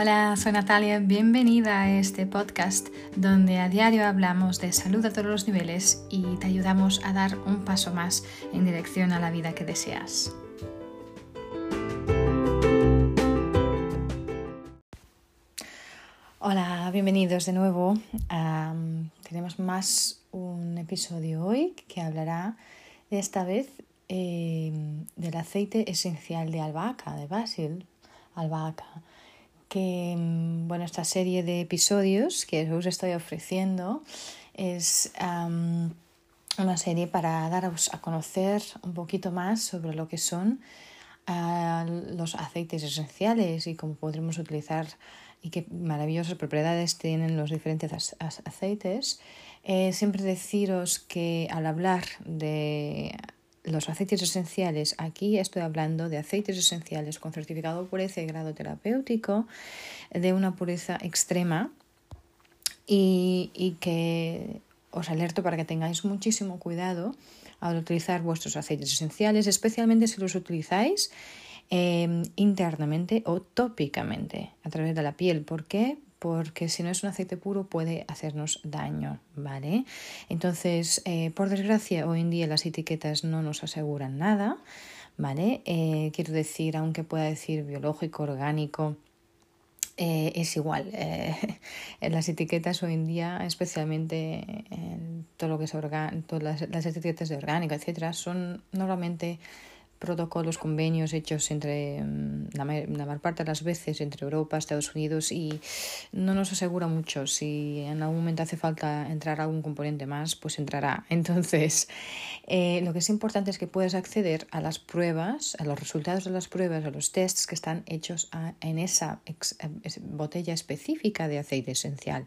Hola, soy Natalia, bienvenida a este podcast donde a diario hablamos de salud a todos los niveles y te ayudamos a dar un paso más en dirección a la vida que deseas. Hola, bienvenidos de nuevo. tenemos más un episodio hoy que hablará esta vez eh, del aceite esencial de albahaca, de basil, albahaca que mm, bueno, esta serie de episodios que os estoy ofreciendo es una serie para daros a conocer un poquito más sobre lo que son ah, los aceites esenciales y cómo podremos utilizar y qué maravillosas propiedades tienen los diferentes aceites. Eh, siempre deciros que al hablar de los aceites esenciales, aquí estoy hablando de aceites esenciales con certificado de pureza y grado terapéutico de una pureza extrema y, que os alerto para que tengáis muchísimo cuidado al utilizar vuestros aceites esenciales, especialmente si los utilizáis eh, internamente o tópicamente a través de la piel. ¿Por qué? Porque si no es un aceite puro puede hacernos daño, ¿vale? Entonces, eh, por desgracia, hoy en día las etiquetas no nos aseguran nada, ¿vale? Eh, quiero decir, aunque pueda decir biológico, orgánico, eh, es igual. las etiquetas hoy en día, especialmente en todo lo que es todas las, las, etiquetas de orgánico, etcétera, son normalmente protocolos, convenios hechos entre mm, la, mayor parte de las veces entre Europa, Estados Unidos y no nos asegura mucho. Si en algún momento hace falta entrar algún componente más, pues entrará. Entonces, eh, lo que es importante es que puedes acceder a las pruebas, a los resultados de las pruebas, a los tests que están hechos en esa botella específica de aceite esencial.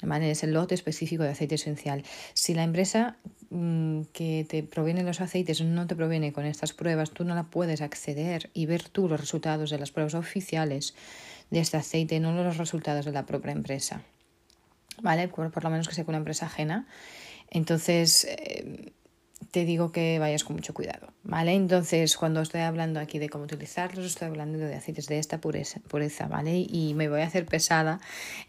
Es el lote específico de aceite esencial. Si la empresa mm, que te proviene los aceites no te proviene con estas pruebas, tú no la puedes acceder y ver tú los resultados de las pruebas oficiales de este aceite, no los resultados de la propia empresa. ¿Vale? Por, por lo menos que sea una empresa ajena. Entonces, eh, te digo que vayas con mucho cuidado, ¿vale? Entonces, cuando estoy hablando aquí de cómo utilizarlos, estoy hablando de aceites de esta pureza, pureza, ¿vale? Y me voy a hacer pesada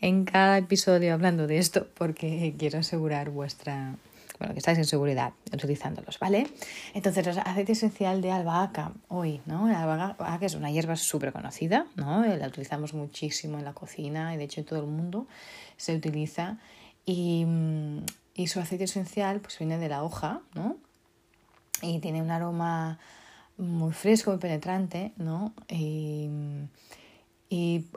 en cada episodio hablando de esto porque quiero asegurar vuestra, bueno, que estáis en seguridad utilizándolos, ¿vale? Entonces, el aceite esencial de albahaca, hoy, ¿no? La albahaca es una hierba súper conocida, ¿no? La utilizamos muchísimo en la cocina y de hecho en todo el mundo se utiliza y, y su aceite esencial pues viene de la hoja, ¿no? Y tiene un aroma muy fresco, muy penetrante, ¿no? Y,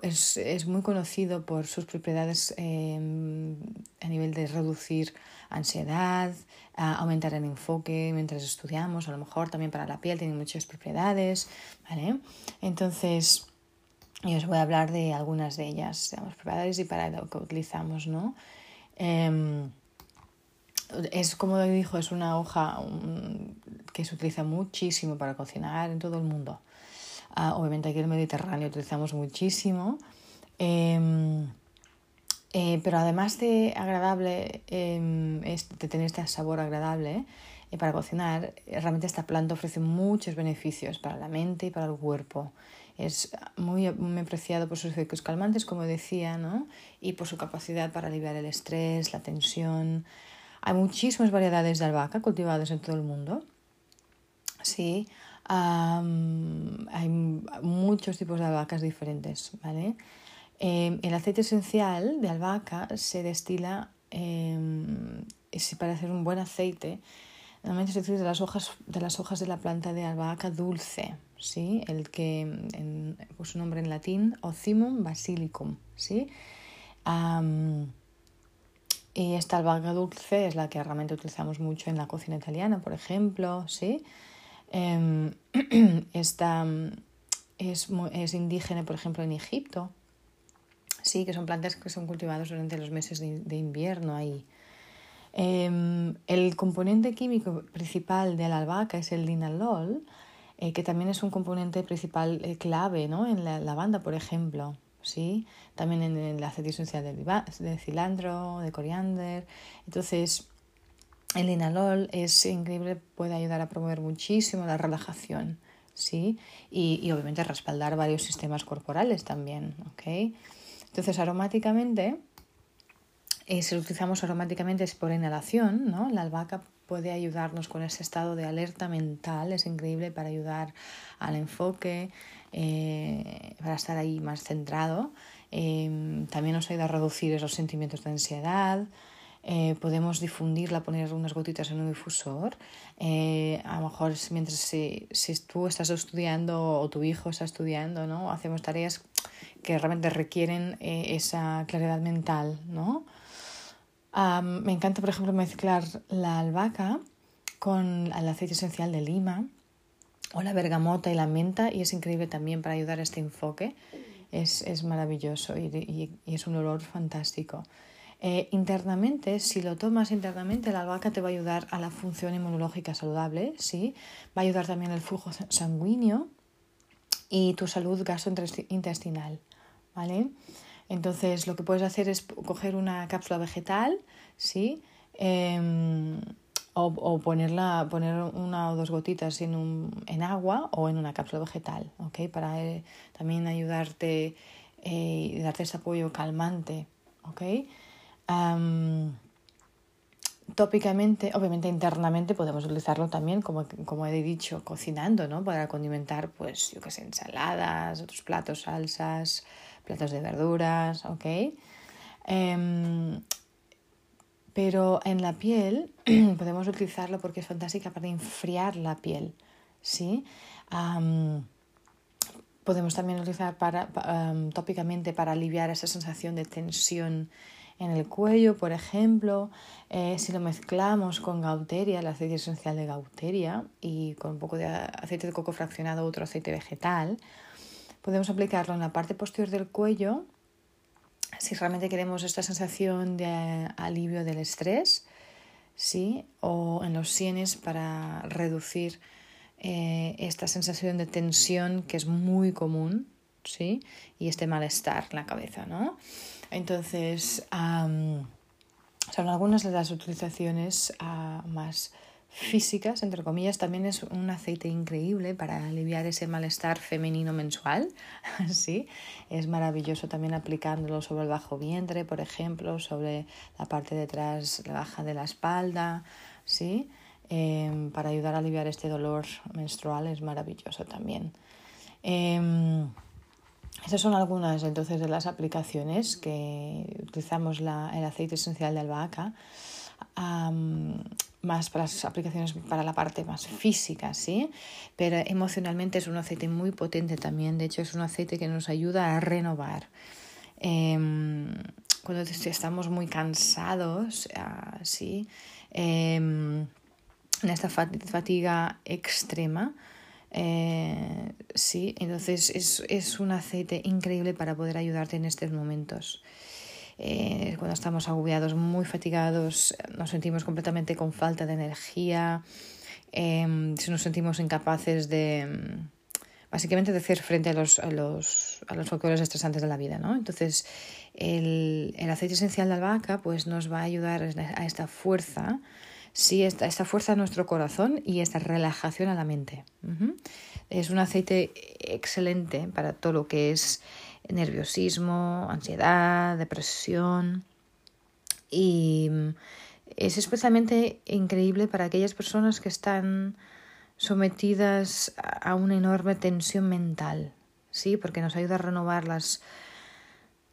es, muy conocido por sus propiedades em, a nivel de reducir ansiedad, aumentar el enfoque mientras estudiamos, a lo mejor también para la piel tiene muchas propiedades, ¿vale? Entonces, yo os voy a hablar de algunas de ellas, digamos, propiedades y para lo que utilizamos, ¿no? Em, es como dijo, es una hoja que se utiliza muchísimo para cocinar en todo el mundo. Ah, obviamente aquí en el Mediterráneo utilizamos muchísimo. Em, eh, pero además de agradable, em, de tener este sabor agradable eh, para cocinar, realmente esta planta ofrece muchos beneficios para la mente y para el cuerpo. Es muy, muy apreciado por sus efectos calmantes, como decía, ¿no? y por su capacidad para aliviar el estrés, la tensión, hay muchísimas variedades de albahaca cultivadas en todo el mundo. Sí, hay muchos tipos de albahacas diferentes, ¿vale? Em, el aceite esencial de albahaca se destila em, para hacer un buen aceite. Normalmente se utiliza las hojas de las hojas de la planta de albahaca dulce, ¿sí? El que en, pues su nombre en latín, Ocimum basilicum, ¿sí? Y esta albahaca dulce es la que realmente utilizamos mucho en la cocina italiana, por ejemplo, ¿sí? Em, esta es, es, indígena, por ejemplo, en Egipto, sí, que son plantas que son cultivadas durante los meses de, invierno ahí. Em, el componente químico principal de la albahaca es el linalol, eh, que también es un componente principal eh, clave ¿no? en la lavanda, por ejemplo. ¿Sí? También en el aceite esencial de, cilantro, de coriander. Entonces, el linalol es increíble, puede ayudar a promover muchísimo la relajación, ¿sí? Y, y obviamente respaldar varios sistemas corporales también, ¿ok? Entonces, aromáticamente, eh, si lo utilizamos aromáticamente es por inhalación, ¿no? La albahaca puede ayudarnos con ese estado de alerta mental, es increíble para ayudar al enfoque, eh, para estar ahí más centrado. Eh, también nos ayuda a reducir esos sentimientos de ansiedad. podemos difundirla, poner unas gotitas en un difusor. a lo mejor mientras si, si, tú estás estudiando o tu hijo está estudiando, ¿no? hacemos tareas que realmente requieren esa claridad mental, ¿no? Me encanta, por ejemplo, mezclar la albahaca con el aceite esencial de lima o la bergamota y la menta y es increíble también para ayudar a este enfoque. Es, es maravilloso y, y, es un olor fantástico. Eh, internamente, si lo tomas internamente, la albahaca te va a ayudar a la función inmunológica saludable, ¿sí? va a ayudar también al flujo sanguíneo y tu salud gastrointestinal. ¿vale? Entonces lo que puedes hacer es coger una cápsula vegetal, ¿sí? Em, o, ponerla, poner una o dos gotitas en, un, en agua o en una cápsula vegetal, ¿ok? Para eh, también ayudarte eh, y darte ese apoyo calmante, ¿ok? tópicamente, obviamente internamente podemos utilizarlo también, como, como he dicho, cocinando, ¿no? Para condimentar, pues, yo qué sé, ensaladas, otros platos, salsas, platos de verduras, ¿ok? Em, pero en la piel podemos utilizarlo porque es fantástica para enfriar la piel, ¿sí? podemos también utilizar para, tópicamente para aliviar esa sensación de tensión en el cuello, por ejemplo, eh, si lo mezclamos con gauteria, el aceite esencial de gauteria, y con un poco de aceite de coco fraccionado, otro aceite vegetal, Podemos aplicarlo en la parte posterior del cuello si realmente queremos esta sensación de alivio del estrés, ¿sí? o en los sienes para reducir eh, esta sensación de tensión que es muy común ¿sí? y este malestar en la cabeza. ¿no? Entonces, son algunas de las utilizaciones ah, más físicas, entre comillas, también es un aceite increíble para aliviar ese malestar femenino mensual. ¿sí? Es maravilloso también aplicándolo sobre el bajo vientre, por ejemplo, sobre la parte detrás, la baja de la espalda, ¿sí? Em, para ayudar a aliviar este dolor menstrual es maravilloso también. Eh, son algunas entonces de las aplicaciones que utilizamos la, el aceite esencial de albahaca más para las aplicaciones para la parte más física, ¿sí? Pero emocionalmente es un aceite muy potente también, de hecho es un aceite que nos ayuda a renovar. Em, cuando estamos muy cansados, ah, ¿sí? Em, en esta fatiga extrema, eh, sí, entonces es, es un aceite increíble para poder ayudarte en estos momentos. Eh, cuando estamos agobiados, muy fatigados, nos sentimos completamente con falta de energía, eh, si nos sentimos incapaces de, básicamente, de hacer frente a los, a los, a los factores estresantes de la vida. ¿no? Entonces, el, el, aceite esencial de albahaca pues, nos va a ayudar a esta fuerza, sí, esta, esta fuerza a nuestro corazón y esta relajación a la mente. Es un aceite excelente para todo lo que es nerviosismo, ansiedad, depresión. Y es especialmente increíble para aquellas personas que están sometidas a una enorme tensión mental, ¿sí? Porque nos ayuda a renovar las,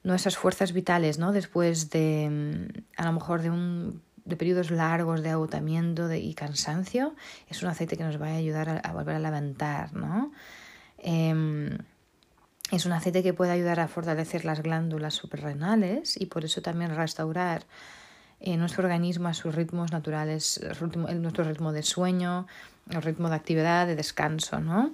nuestras fuerzas vitales, ¿no? Después de, a lo mejor, de un de periodos largos de agotamiento y cansancio, es un aceite que nos va a ayudar a, volver a levantar, ¿no? Em, es un aceite que puede ayudar a fortalecer las glándulas suprarrenales y por eso también restaurar eh, nuestro organismo a sus ritmos naturales, nuestro ritmo de sueño, el ritmo de actividad, de descanso, ¿no?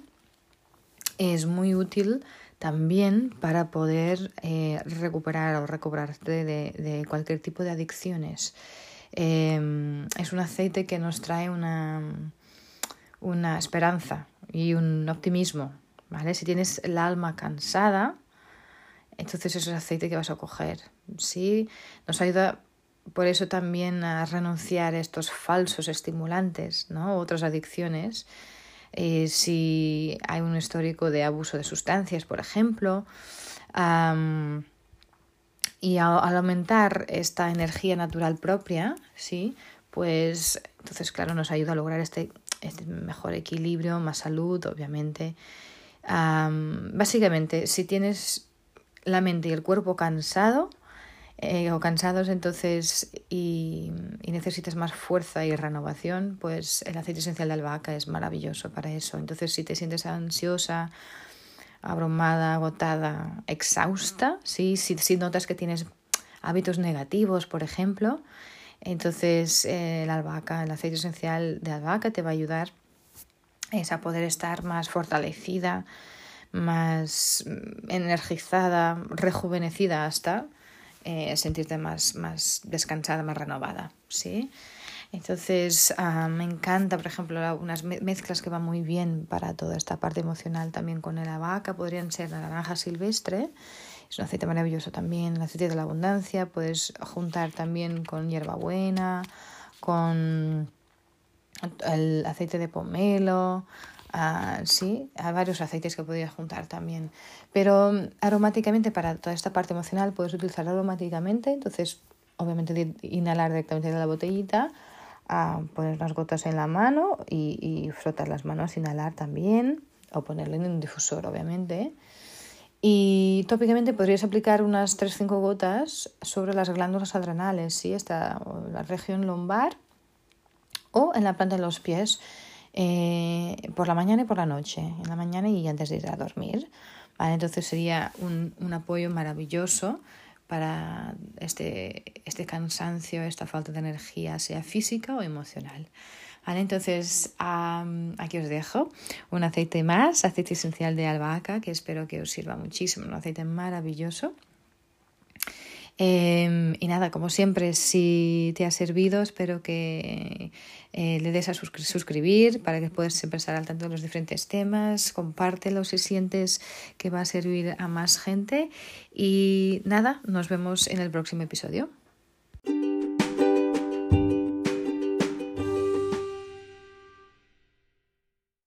Es muy útil también para poder eh, recuperar o recobrarte de, cualquier tipo de adicciones. Em, es un aceite que nos trae una, una esperanza y un optimismo ¿vale? Si tienes el alma cansada, entonces eso es aceite que vas a coger, ¿sí? Nos ayuda por eso también a renunciar a estos falsos estimulantes, ¿no? Otras adicciones. eh, si hay un histórico de abuso de sustancias, por ejemplo. y al aumentar esta energía natural propia, ¿sí? pues entonces, claro, nos ayuda a lograr este, este mejor equilibrio, más salud, obviamente. Básicamente, si tienes la mente y el cuerpo cansado, eh, o cansados entonces y, necesitas más fuerza y renovación, pues el aceite esencial de albahaca es maravilloso para eso. Entonces si te sientes ansiosa, abrumada, agotada, exhausta, ¿sí? si, notas que tienes hábitos negativos, por ejemplo, entonces eh, el albahaca, el aceite esencial de albahaca te va a ayudar es a poder estar más fortalecida, más energizada, rejuvenecida hasta eh, sentirte más, más descansada, más renovada, ¿sí? Entonces, ah, me encanta, por ejemplo, unas mezclas que van muy bien para toda esta parte emocional también con el abaca, podrían ser la naranja silvestre, es un aceite maravilloso también, el aceite de la abundancia, puedes juntar también con hierbabuena, con el aceite de pomelo, sí, hay varios aceites que podrías juntar también. Pero mm, aromáticamente, para toda esta parte emocional, puedes utilizarlo aromáticamente. Entonces, obviamente, inhalar directamente de la botellita, a poner unas gotas en la mano y, y frotar las manos, inhalar también, o ponerlo en un difusor, obviamente. Y tópicamente podrías aplicar unas 3-5 gotas sobre las glándulas adrenales, ¿sí? Esta, la región lumbar o en la planta de los pies eh, por la mañana y por la noche, en la mañana y antes de ir a dormir. ¿vale? Entonces sería un, un apoyo maravilloso para este, este cansancio, esta falta de energía, sea física o emocional. ¿Vale? Entonces, aquí os dejo un aceite más, aceite esencial de albahaca, que espero que os sirva muchísimo, un aceite maravilloso. Em, y nada, como siempre, si te ha servido, espero que eh, le des a suscribir para que puedas siempre estar al tanto de los diferentes temas. Compártelo si sientes que va a servir a más gente. Y nada, nos vemos en el próximo episodio.